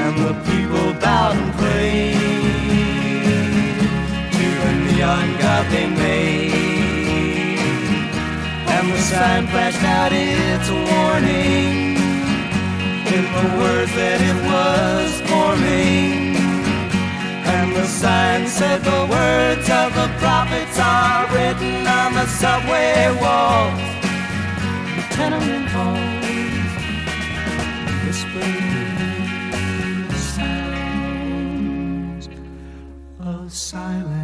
And the people bowed and prayed to the neon god they made. And the sign flashed out its warning in the words that it was forming. And the sign said the words of the prophets are written on the subway walls, the tenement halls, whispers sounds of silence.